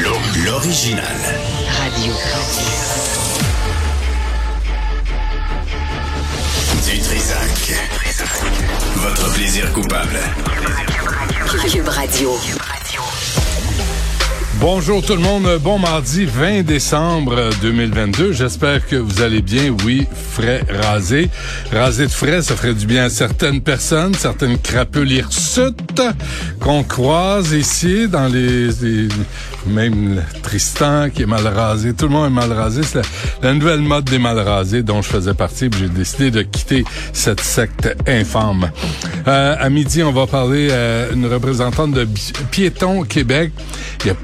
L'o- L'original. Radio. Du Trisac. Votre plaisir coupable. Cube Radio. Bonjour tout le monde, bon mardi 20 décembre 2022. J'espère que vous allez bien. Oui, frais rasé. Rasé de frais, ça ferait du bien à certaines personnes, certaines crapules hirsutes qu'on croise ici dans les, les- même Tristan qui est mal rasé. Tout le monde est mal rasé. C'est la, nouvelle mode des mal rasés dont je faisais partie. J'ai décidé de quitter cette secte infâme. Euh, à midi, on va parler à une représentante de Piétons Québec. Il y a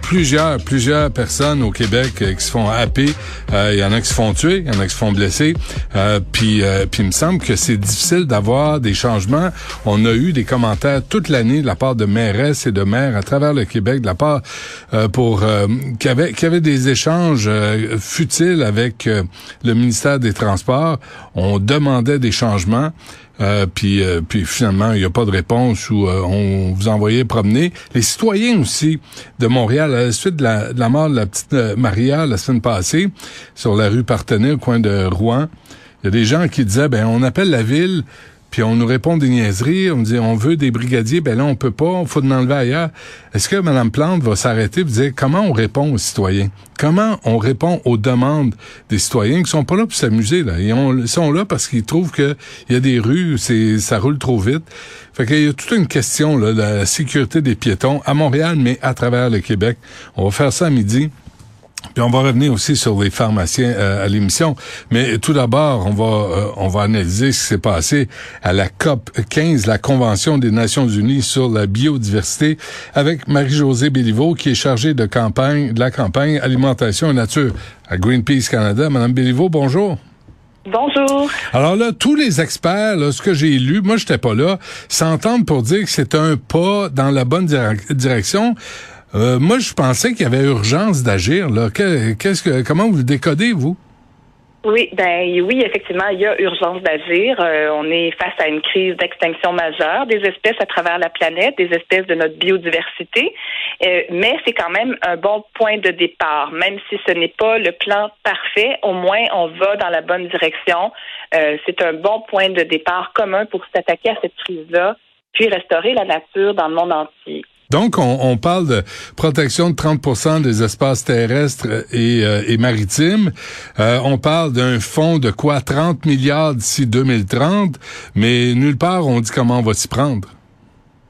plusieurs, personnes au Québec euh, qui se font happer. Euh, il y en a qui se font tuer, il y en a qui se font blesser. Euh, puis, puis il me semble que c'est difficile d'avoir des changements. On a eu des commentaires toute l'année de la part de mairesses et de maires à travers le Québec, de la part pour qui avait qui avait des échanges futiles avec le ministère des Transports. On demandait des changements. Euh, puis, euh, puis finalement, il n'y a pas de réponse ou euh, on vous envoyait promener. Les citoyens aussi de Montréal, à la suite de la, de la mort de la petite euh, Maria la semaine passée, sur la rue Partenay, au coin de Rouen, il y a des gens qui disaient, ben on appelle la ville, puis on nous répond des niaiseries, on dit on veut des brigadiers, ben là on peut pas, faut en enlever ailleurs. Est-ce que Mme Plante va s'arrêter et dire comment on répond aux citoyens? Comment on répond aux demandes des citoyens qui sont pas là pour s'amuser, là? Ils, ils sont là parce qu'ils trouvent que il y a des rues, c'est ça roule trop vite. Fait qu'il y a toute une question là, de la sécurité des piétons à Montréal, mais à travers le Québec. On va faire ça à midi. Puis on va revenir aussi sur les pharmaciens euh, à l'émission, mais tout d'abord, on va euh, on va analyser ce qui s'est passé à la COP 15, la Convention des Nations Unies sur la biodiversité, avec Marie-Josée Béliveau, qui est chargée de campagne de la campagne alimentation et nature à Greenpeace Canada. Madame Béliveau, bonjour. Bonjour. Alors là, tous les experts, là, ce que j'ai lu, moi j'étais pas là, s'entendent pour dire que c'est un pas dans la bonne direc- direction. Euh, moi, je pensais qu'il y avait urgence d'agir. Qu'est-ce que, comment vous décodez vous? Oui, ben oui, effectivement, il y a urgence d'agir. Euh, on est face à une crise d'extinction majeure des espèces à travers la planète, des espèces de notre biodiversité. Euh, mais c'est quand même un bon point de départ, même si ce n'est pas le plan parfait. Au moins, on va dans la bonne direction. C'est un bon point de départ commun pour s'attaquer à cette crise-là, puis restaurer la nature dans le monde entier. Donc, on, parle de protection de 30% des espaces terrestres et, euh, maritimes. Euh, on parle d'un fonds de quoi? 30 milliards d'ici 2030, mais nulle part on dit comment on va s'y prendre.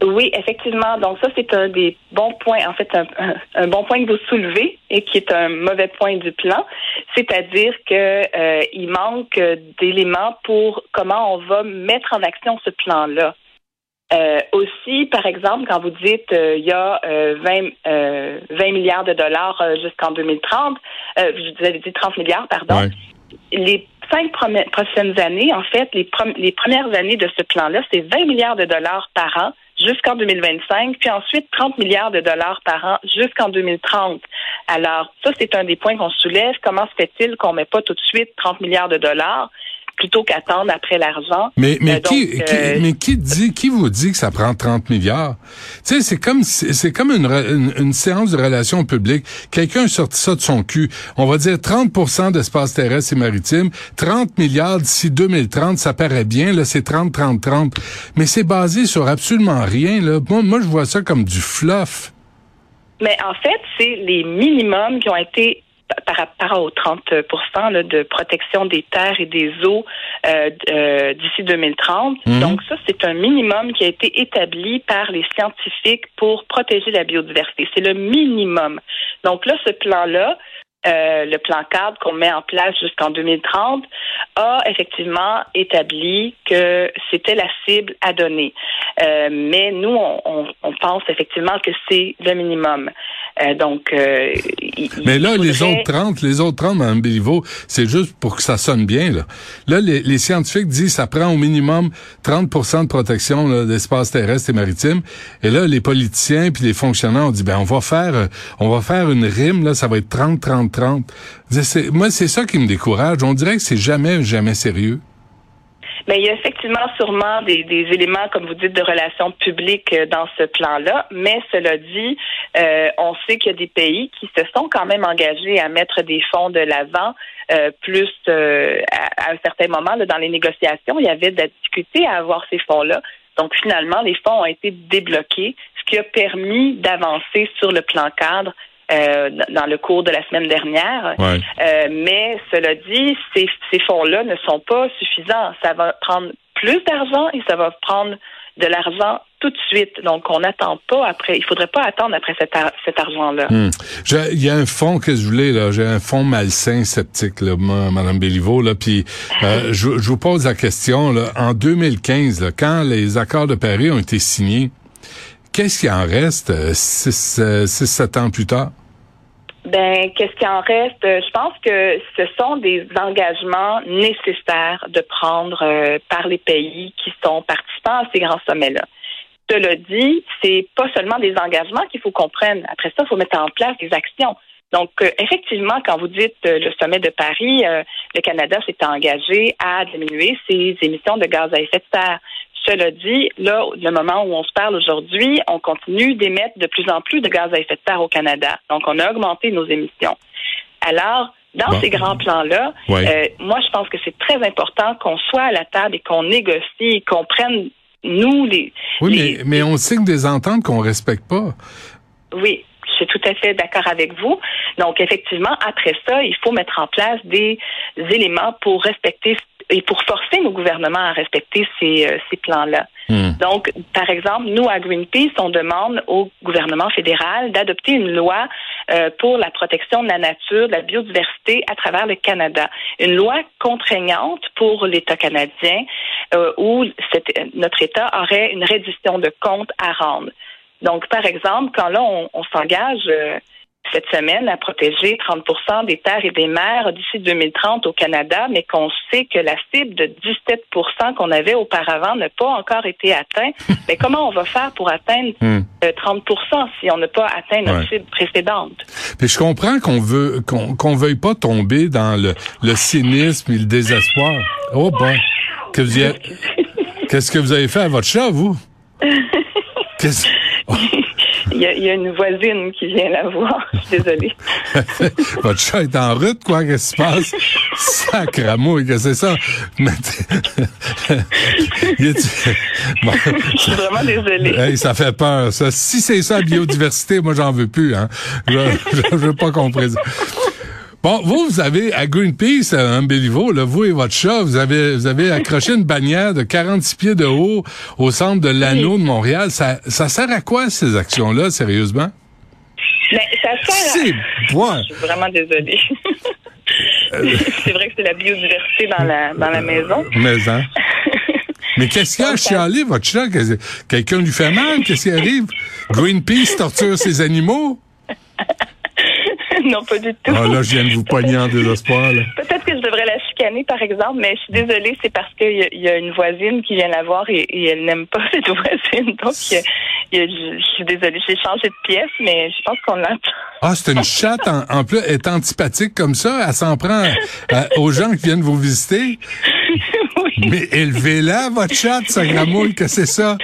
Oui, effectivement. Donc ça, c'est un des bons points, en fait, un, bon point que vous soulevez et qui est un mauvais point du plan. C'est-à-dire que euh, il manque d'éléments pour comment on va mettre en action ce plan-là. Euh, aussi, par exemple, quand vous dites euh, il y a euh, 20, euh, 20 milliards de dollars euh, jusqu'en 2030, euh, vous avez dit 30 milliards, pardon Ouais. les cinq prochaines années, en fait, les, les premières années de ce plan-là, c'est 20 milliards de dollars par an jusqu'en 2025, puis ensuite 30 milliards de dollars par an jusqu'en 2030. Alors, ça, c'est un des points qu'on soulève. Comment se fait-il qu'on ne met pas tout de suite 30 milliards de dollars? Plutôt qu'attendre après l'argent? Mais, mais, Euh, qui, donc, qui- euh, mais qui dit, qui vous dit que ça prend 30 milliards? Tu sais, c'est comme, c'est comme une, une, une séance de relations publiques. Quelqu'un a sorti ça de son cul. On va dire 30% d'espace terrestre et maritime, 30 milliards d'ici 2030, ça paraît bien, là, c'est 30, 30, 30. Mais c'est basé sur absolument rien, là. Moi, moi, je vois ça comme du fluff. Mais en fait, c'est les minimums qui ont été par rapport aux 30 là, de protection des terres et des eaux euh, euh, d'ici 2030. Mhm. Donc ça, c'est un minimum qui a été établi par les scientifiques pour protéger la biodiversité. C'est le minimum. Donc là, ce plan-là, euh, le plan cadre qu'on met en place jusqu'en 2030 a effectivement établi que c'était la cible à donner. Euh, mais nous, on, on, pense effectivement que c'est le minimum. Euh, donc, euh, mais là, les autres 30, les autres 30, Mme Béliveau, c'est juste pour que ça sonne bien. Là, là les, les scientifiques disent que ça prend au minimum 30% de protection d'espace terrestre et maritime. Et là, les politiciens puis les fonctionnaires ont dit, ben on va faire, on va faire une rime là, ça va être 30, 30, 30. Moi, c'est ça qui me décourage. On dirait que c'est jamais, jamais sérieux. Mais il y a effectivement sûrement des, éléments, comme vous dites, de relations publiques euh, dans ce plan-là. Mais cela dit, euh, on sait qu'il y a des pays qui se sont quand même engagés à mettre des fonds de l'avant. Euh, plus à, un certain moment dans les négociations, il y avait de la difficulté à avoir ces fonds-là. Donc finalement, les fonds ont été débloqués, ce qui a permis d'avancer sur le plan cadre euh, dans le cours de la semaine dernière. Euh, mais cela dit, ces, ces fonds-là ne sont pas suffisants. Ça va prendre plus d'argent et ça va prendre de l'argent tout de suite. Donc, on n'attend pas après. Il faudrait pas attendre après cet, cet argent-là. Hmm. Il y a un fonds que je voulais là. J'ai un fonds malsain sceptique, là, Madame Béliveau. Là, puis euh, je, je, vous pose la question. Là, en 2015, là, quand les accords de Paris ont été signés, Qu'est-ce qui en reste euh, six, euh, six, sept ans plus tard? Ben, qu'est-ce qui en reste? Euh, je pense que ce sont des engagements nécessaires de prendre par les pays qui sont participants à ces grands sommets-là. Cela dit, c'est pas seulement des engagements qu'il faut qu'on prenne. Après ça, il faut mettre en place des actions. Donc, effectivement, quand vous dites le sommet de Paris, le Canada s'est engagé à diminuer ses émissions de gaz à effet de serre. Cela dit, là, le moment où on se parle aujourd'hui, on continue d'émettre de plus en plus de gaz à effet de serre au Canada. Donc, on a augmenté nos émissions. Alors, dans ces grands plans-là, euh, moi, je pense que c'est très important qu'on soit à la table et qu'on négocie, qu'on prenne, nous, les... Oui, mais, mais on signe des ententes qu'on respecte pas. Oui, je suis tout à fait d'accord avec vous. Donc, effectivement, après ça, il faut mettre en place des éléments pour respecter et pour forcer nos gouvernements à respecter ces, euh, ces plans-là. Hmm. Donc, par exemple, nous, à Greenpeace, on demande au gouvernement fédéral d'adopter une loi euh, pour la protection de la nature, de la biodiversité à travers le Canada. Une loi contraignante pour l'État canadien euh, où notre État aurait une reddition de comptes à rendre. Donc, par exemple, quand là, on, on s'engage cette semaine à protéger 30% des terres et des mers d'ici 2030 au Canada, mais qu'on sait que la cible de 17% qu'on avait auparavant n'a pas encore été atteinte. mais comment on va faire pour atteindre 30% hmm. euh, si on n'a pas atteint notre cible précédente? Mais je comprends qu'on veut qu'on veuille pas tomber dans le, le cynisme et le désespoir. Oh bon. Qu'est-ce que vous avez fait à votre chat, vous? Qu'est-ce il y, a, une voisine qui vient la voir. Je suis désolée. Votre chat est en route, quoi? Qu'est-ce qui se passe? Sacramouille, que c'est ça? je suis vraiment désolée. ça fait peur, ça. Si c'est ça, biodiversité, moi, j'en veux plus, hein. Je, je, veux pas qu'on présente. Bon, vous, vous avez à Greenpeace, à euh, Béliveau, là, vous et votre chat, vous avez, vous avez accroché une bannière de 46 pieds de haut au centre de l'anneau de Montréal. Ça, ça sert à quoi, ces actions-là, sérieusement? Mais ben, ça sert à... Je suis vraiment désolée. Euh. c'est vrai que c'est la biodiversité dans la, dans la maison. Maison. Mais qu'est-ce qu'il y a à chialer, votre chat? Quelqu'un lui fait mal? Qu'est-ce qui arrive? Greenpeace torture ses animaux? non, pas du tout. Ah, là, je viens de vous poigner en désespoir. Peut-être que je devrais la chicaner, par exemple, mais je suis désolée, c'est parce qu'il y, a une voisine qui vient la voir et, elle n'aime pas cette voisine. Donc, je, suis désolée, j'ai changé de pièce, mais je pense qu'on l'entend. Ah, c'est une chatte, en, plus, elle est antipathique comme ça. Elle s'en prend aux gens qui viennent vous visiter. Mais élevez-la, votre chatte, ça gramouille, que c'est ça.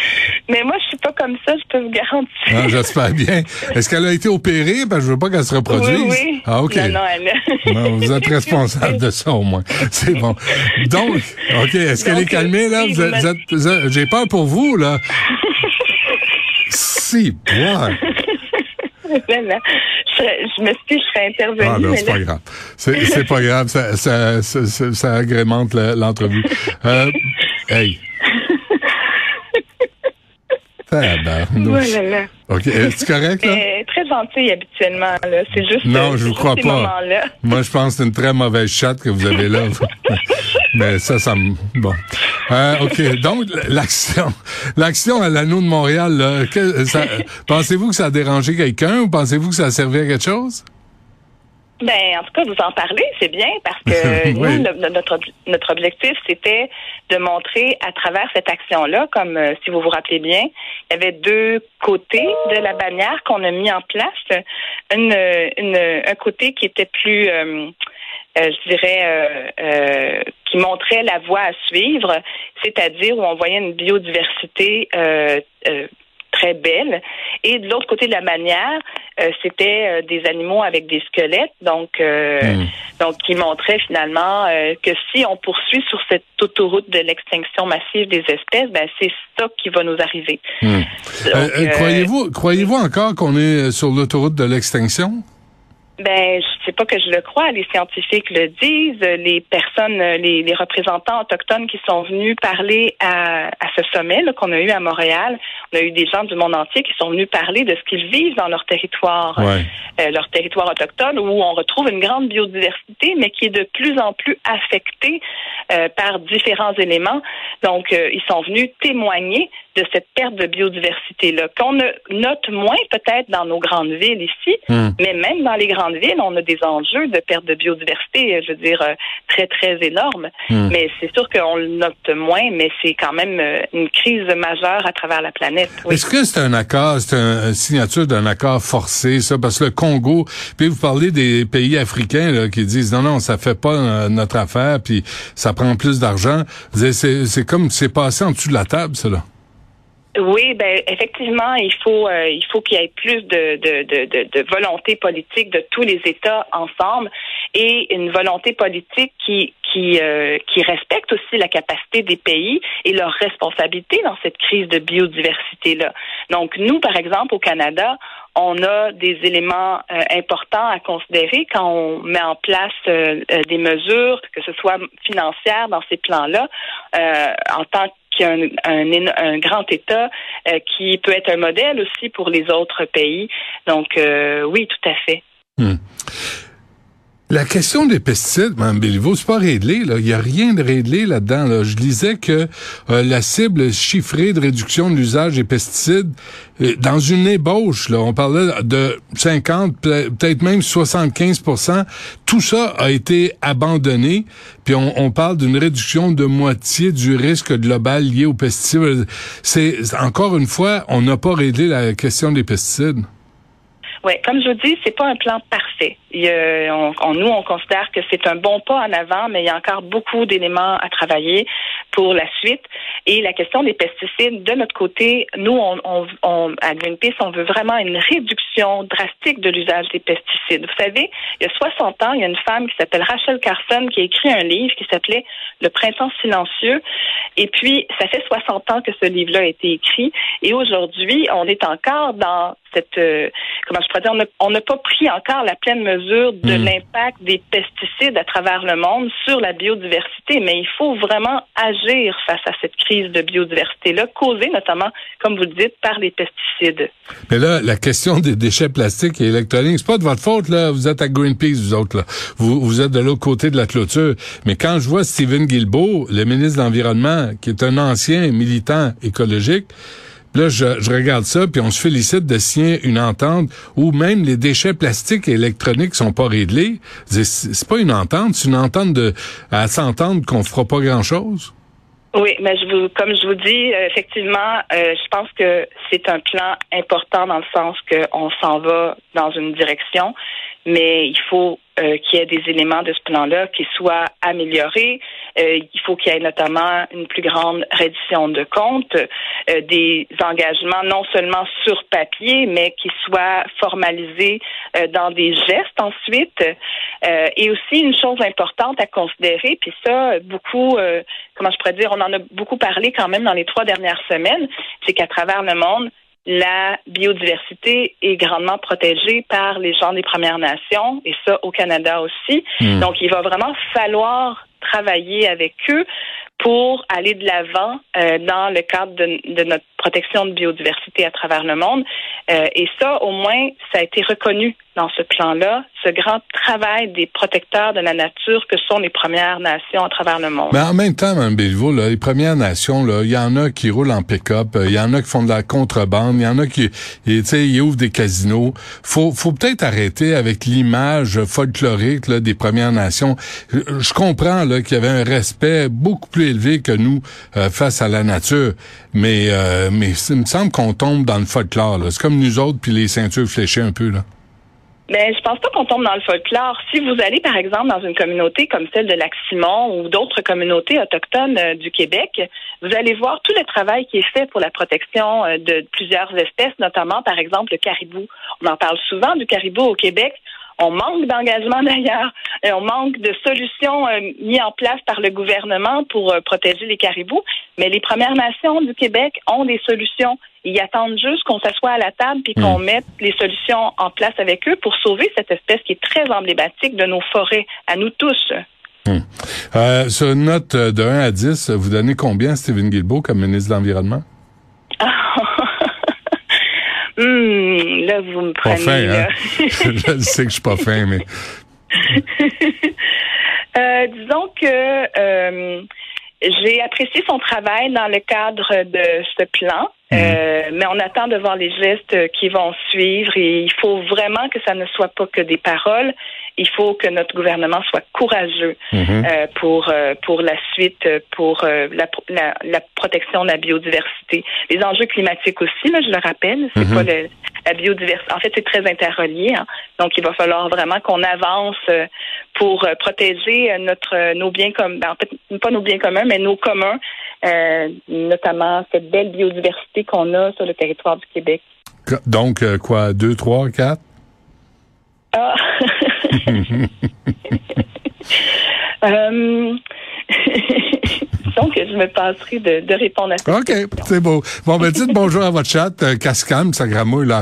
Mais moi, je comme ça, je peux vous garantir. Ah, j'espère bien. Est-ce qu'elle a été opérée? Ben, je veux pas qu'elle se reproduise. Oui, oui. Ah, OK. Non, non, elle... non, vous êtes responsable de ça, au moins. C'est bon. Donc, OK, est-ce qu'elle est calmée, là? Vous êtes, J'ai peur pour vous, là. si, quoi? je, me suis je serais intervenue. Ah, non, c'est pas grave. C'est pas grave, ça, ça, ça, ça agrémente l'entrevue. Euh, hey. Oh là là. OK, c'est correct, là? Mais très gentil habituellement, là. C'est juste. Non, euh, je vous crois pas. Moi, je pense que c'est une très mauvaise chatte que vous avez là. Mais ça, ça me... Bon. Euh, OK. Donc, l'action. L'action à l'anneau de Montréal, là, que- ça- pensez-vous que ça a dérangé quelqu'un ou pensez-vous que ça a servi à quelque chose? Ben, en tout cas, vous en parlez, c'est bien, parce que Oui. nous, le- notre, notre objectif, c'était de montrer à travers cette action-là, comme euh, si vous vous rappelez bien, il y avait deux côtés de la bannière qu'on a mis en place. Une, une- un côté qui était plus, euh, euh, je dirais, qui montrait la voie à suivre, c'est-à-dire où on voyait une biodiversité très belle. Et de l'autre côté de la bannière, euh, c'était euh, des animaux avec des squelettes, donc euh, Hmm. donc qui montraient finalement que si on poursuit sur cette autoroute de l'extinction massive des espèces, ben c'est ça qui va nous arriver. Hmm. Croyez-vous, croyez-vous encore qu'on est sur l'autoroute de l'extinction? Ben, je sais pas que je le crois. Les scientifiques le disent. Les personnes, les, les représentants autochtones qui sont venus parler à, à ce sommet qu'on a eu à Montréal, on a eu des gens du monde entier qui sont venus parler de ce qu'ils vivent dans leur territoire, Ouais. euh, leur territoire autochtone, où on retrouve une grande biodiversité, mais qui est de plus en plus affectée euh, par différents éléments. Donc, euh, ils sont venus témoigner de cette perte de biodiversité-là, qu'on note moins peut-être dans nos grandes villes ici, Hmm. mais même dans les grandes villes, on a des enjeux de perte de biodiversité, je veux dire, très, très énormes. Hmm. Mais c'est sûr qu'on le note moins, mais c'est quand même une crise majeure à travers la planète. Est-ce que c'est un accord, c'est un- une signature d'un accord forcé, ça? Parce que le Congo, puis vous parlez des pays africains là, qui disent non, non, ça fait pas euh, notre affaire, puis ça prend plus d'argent. C'est comme c'est passé en dessous de la table, là. Oui, ben effectivement, il faut euh, il faut qu'il y ait plus de, de, de, de, volonté politique de tous les États ensemble et une volonté politique qui qui euh, qui respecte aussi la capacité des pays et leur responsabilité dans cette crise de biodiversité là. Donc nous, par exemple, au Canada, on a des éléments euh, importants à considérer quand on met en place euh, euh, des mesures, que ce soit financières dans ces plans-là, euh, en tant un grand État euh, qui peut être un modèle aussi pour les autres pays. Donc euh, oui, tout à fait. Hmm. La question des pesticides, Mme Béliveau, c'est pas réglé. Là. Il n'y a rien de réglé là-dedans. Là. Je lisais que euh, la cible chiffrée de réduction de l'usage des pesticides, euh, dans une ébauche, là, on parlait de 50, peut- peut-être même 75% tout ça a été abandonné. Puis on, on parle d'une réduction de moitié du risque global lié aux pesticides. C'est encore une fois, on n'a pas réglé la question des pesticides. Oui, comme je vous dis, c'est pas un plan parfait. Il on- on- nous, on considère que c'est un bon pas en avant, mais il y a encore beaucoup d'éléments à travailler pour la suite. Et la question des pesticides, de notre côté, nous, on, on, on- à Greenpeace, on veut vraiment une réduction drastique de l'usage des pesticides. Vous savez, il y a 60 ans, il y a une femme qui s'appelle Rachel Carson qui a écrit un livre qui s'appelait Le printemps silencieux. Et puis, ça fait 60 ans que ce livre-là a été écrit. Et aujourd'hui, on est encore dans cette, euh, comment je pourrais dire, on n'a- pas pris encore la pleine mesure de Mm. l'impact des pesticides à travers le monde sur la biodiversité. Mais il faut vraiment agir face à cette crise de biodiversité-là, causée notamment, comme vous le dites, par les pesticides. Mais là, la question des déchets plastiques et électroniques, c'est pas de votre faute, là. Vous êtes à Greenpeace, vous autres, là. Vous, vous êtes de l'autre côté de la clôture. Mais quand je vois Stephen Guilbeault, le ministre de l'Environnement, qui est un ancien militant écologique, Là, je, je regarde ça, puis on se félicite de signer une entente où même les déchets plastiques et électroniques sont pas réglés. C'est pas une entente, c'est une entente de à s'entendre qu'on fera pas grand-chose. Oui, mais je vous, comme je vous dis, euh, effectivement, euh, je pense que c'est un plan important dans le sens qu'on s'en va dans une direction, mais il faut euh, qu'il y ait des éléments de ce plan-là qui soient améliorés. Euh, il faut qu'il y ait notamment une plus grande reddition de comptes, euh, des engagements non seulement sur papier, mais qui soient formalisés euh, dans des gestes ensuite. Euh, et aussi une chose importante à considérer, puis ça, beaucoup, euh, comment je pourrais dire, on en a beaucoup parlé quand même dans les trois dernières semaines, c'est qu'à travers le monde, la biodiversité est grandement protégée par les gens des Premières Nations, et ça au Canada aussi. Hmm. Donc, il va vraiment falloir travailler avec eux pour aller de l'avant euh, dans le cadre de, de notre protection de biodiversité à travers le monde. Euh, et ça, au moins, ça a été reconnu dans ce plan-là, ce grand travail des protecteurs de la nature que sont les Premières Nations à travers le monde. Mais en même temps, Mme Béliveau, les Premières Nations, il y en a qui roulent en pick-up, il y en a qui font de la contrebande, il y en a qui, sais, ils ouvrent des casinos. Faut, faut peut-être arrêter avec l'image folklorique là, des Premières Nations. Je, comprends là qu'il y avait un respect beaucoup plus que nous euh, face à la nature, mais euh, mais il me semble qu'on tombe dans le folklore. C'est comme nous autres puis les ceintures fléchées un peu là. Mais je pense pas qu'on tombe dans le folklore. Si vous allez, par exemple, dans une communauté comme celle de Lac-Simon ou d'autres communautés autochtones euh, du Québec, vous allez voir tout le travail qui est fait pour la protection de plusieurs espèces, notamment, par exemple, le caribou. On en parle souvent du caribou au Québec. On manque d'engagement d'ailleurs et on manque de solutions euh, mises en place par le gouvernement pour protéger les caribous. Mais les Premières Nations du Québec ont des solutions. Ils attendent juste qu'on s'assoie à la table puis qu'on hmm. mette les solutions en place avec eux pour sauver cette espèce qui est très emblématique de nos forêts, à nous tous. Hmm. Euh, sur une note de 1 à 10, vous donnez combien à Stephen Guilbeault comme ministre de l'Environnement? Hmm, là, vous me prenez. Pas fin, hein? je sais que je suis pas fin, mais. Euh, disons que euh, j'ai apprécié son travail dans le cadre de ce plan. Mhm. Euh, mais on attend de voir les gestes qui vont suivre et il faut vraiment que ça ne soit pas que des paroles. Il faut que notre gouvernement soit courageux mhm. euh, pour euh, pour la suite, pour la, la, la, protection de la biodiversité, les enjeux climatiques aussi. Là, je le rappelle, c'est mhm. pas le, la biodiversité. En fait, c'est très interrelié. Hein. Donc, il va falloir vraiment qu'on avance pour protéger notre nos biens comme ben, en fait pas nos biens communs, mais nos communs, notamment cette belle biodiversité qu'on a sur le territoire du Québec. Donc, euh, quoi, deux, trois, quatre? Ah! euh... Donc, je me passerai de, répondre à ça. OK, c'est beau. Bon, ben, dites bonjour à votre chat. Euh, Cascam, sa gramouille, là,